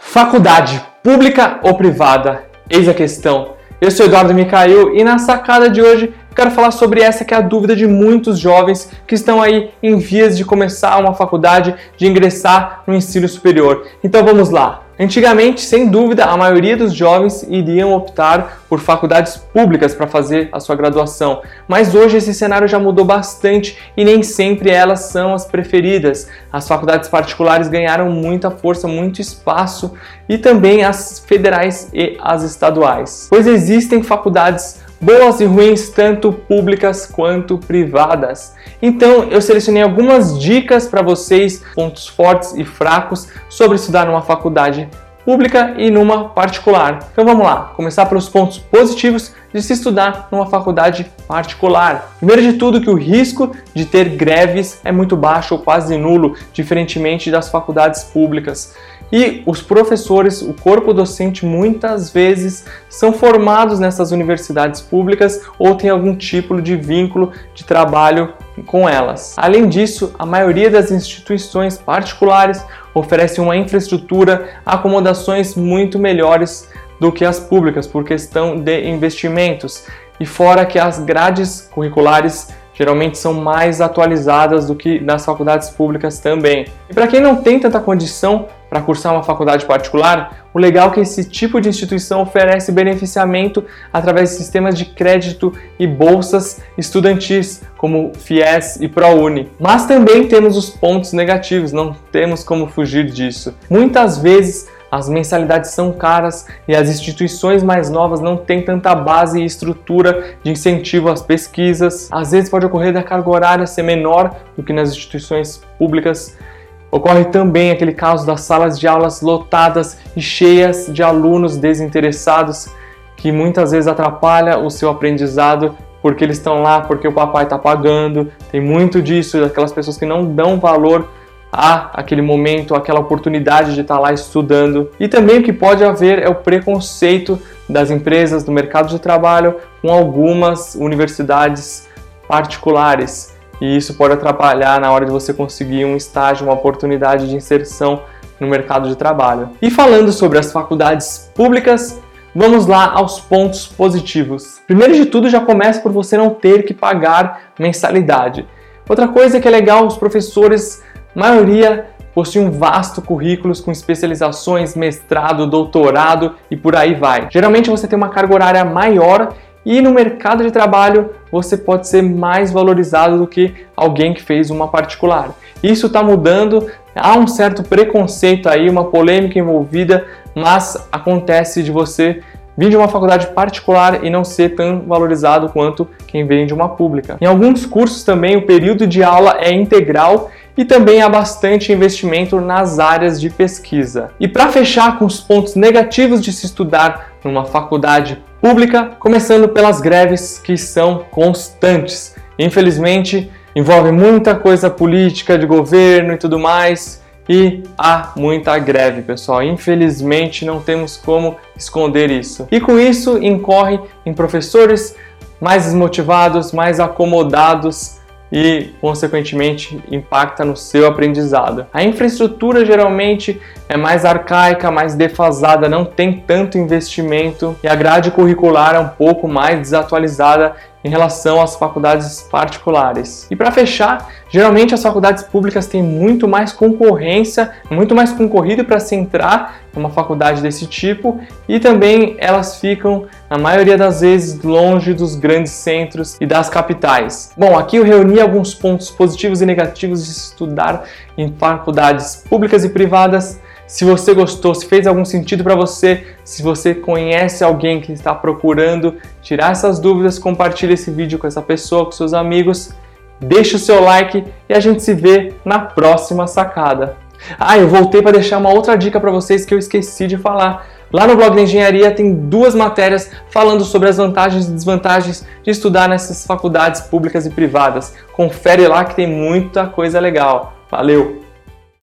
Faculdade pública ou privada? Eis a questão. Eu sou Eduardo Micael e na sacada de hoje quero falar sobre essa que é a dúvida de muitos jovens que estão aí em vias de começar uma faculdade, de ingressar no ensino superior. Então vamos lá. Antigamente, sem dúvida, a maioria dos jovens iriam optar por faculdades públicas para fazer a sua graduação, mas hoje esse cenário já mudou bastante e nem sempre elas são as preferidas. As faculdades particulares ganharam muita força, muito espaço e também as federais e as estaduais, pois existem faculdades boas e ruins, tanto públicas quanto privadas. Então, eu selecionei algumas dicas para vocês, pontos fortes e fracos sobre estudar numa faculdade pública e numa particular. Então vamos lá, começar pelos pontos positivos de se estudar numa faculdade particular. Primeiro de tudo que o risco de ter greves é muito baixo ou quase nulo, diferentemente das faculdades públicas. E os professores, o corpo docente, muitas vezes são formados nessas universidades públicas ou têm algum tipo de vínculo de trabalho com elas. Além disso, a maioria das instituições particulares oferece uma infraestrutura, acomodações muito melhores do que as públicas por questão de investimentos. E fora que as grades curriculares geralmente são mais atualizadas do que nas faculdades públicas também. E para quem não tem tanta condição para cursar uma faculdade particular, o legal é que esse tipo de instituição oferece beneficiamento através de sistemas de crédito e bolsas estudantis, como FIES e ProUni. Mas também temos os pontos negativos, não temos como fugir disso. Muitas vezes as mensalidades são caras e as instituições mais novas não têm tanta base e estrutura de incentivo às pesquisas. Às vezes pode ocorrer da carga horária ser menor do que nas instituições públicas. Ocorre também aquele caso das salas de aulas lotadas e cheias de alunos desinteressados, que muitas vezes atrapalha o seu aprendizado porque eles estão lá porque o papai está pagando. Tem muito disso, daquelas pessoas que não dão valor a aquele momento, aquela oportunidade de estar lá estudando. E também o que pode haver é o preconceito das empresas do mercado de trabalho com algumas universidades particulares. E isso pode atrapalhar na hora de você conseguir um estágio, uma oportunidade de inserção no mercado de trabalho. E falando sobre as faculdades públicas, vamos lá aos pontos positivos. Primeiro de tudo, já começa por você não ter que pagar mensalidade. Outra coisa que é legal, os professores maioria possui um vasto currículo com especializações, mestrado, doutorado e por aí vai. Geralmente você tem uma carga horária maior e no mercado de trabalho você pode ser mais valorizado do que alguém que fez uma particular. Isso está mudando, há um certo preconceito aí, uma polêmica envolvida, mas acontece de você vir de uma faculdade particular e não ser tão valorizado quanto quem vem de uma pública. Em alguns cursos também o período de aula é integral e também há bastante investimento nas áreas de pesquisa. E para fechar com os pontos negativos de se estudar numa faculdade pública, começando pelas greves que são constantes. Infelizmente, envolve muita coisa política, de governo e tudo mais, e há muita greve, pessoal. Infelizmente, não temos como esconder isso. E com isso, incorre em professores mais desmotivados, mais acomodados e, consequentemente, impacta no seu aprendizado. A infraestrutura geralmente é mais arcaica, mais defasada, não tem tanto investimento e a grade curricular é um pouco mais desatualizada em relação às faculdades particulares. E para fechar, geralmente as faculdades públicas têm muito mais concorrência, muito mais concorrido para se entrar numa faculdade desse tipo e também elas ficam, na maioria das vezes, longe dos grandes centros e das capitais. Bom, aqui eu reuni alguns pontos positivos e negativos de estudar em faculdades públicas e privadas se você gostou, se fez algum sentido para você, se você conhece alguém que está procurando tirar essas dúvidas, compartilhe esse vídeo com essa pessoa, com seus amigos, deixe o seu like e a gente se vê na próxima sacada. Ah, eu voltei para deixar uma outra dica para vocês que eu esqueci de falar. Lá no blog da engenharia tem duas matérias falando sobre as vantagens e desvantagens de estudar nessas faculdades públicas e privadas. Confere lá que tem muita coisa legal. Valeu!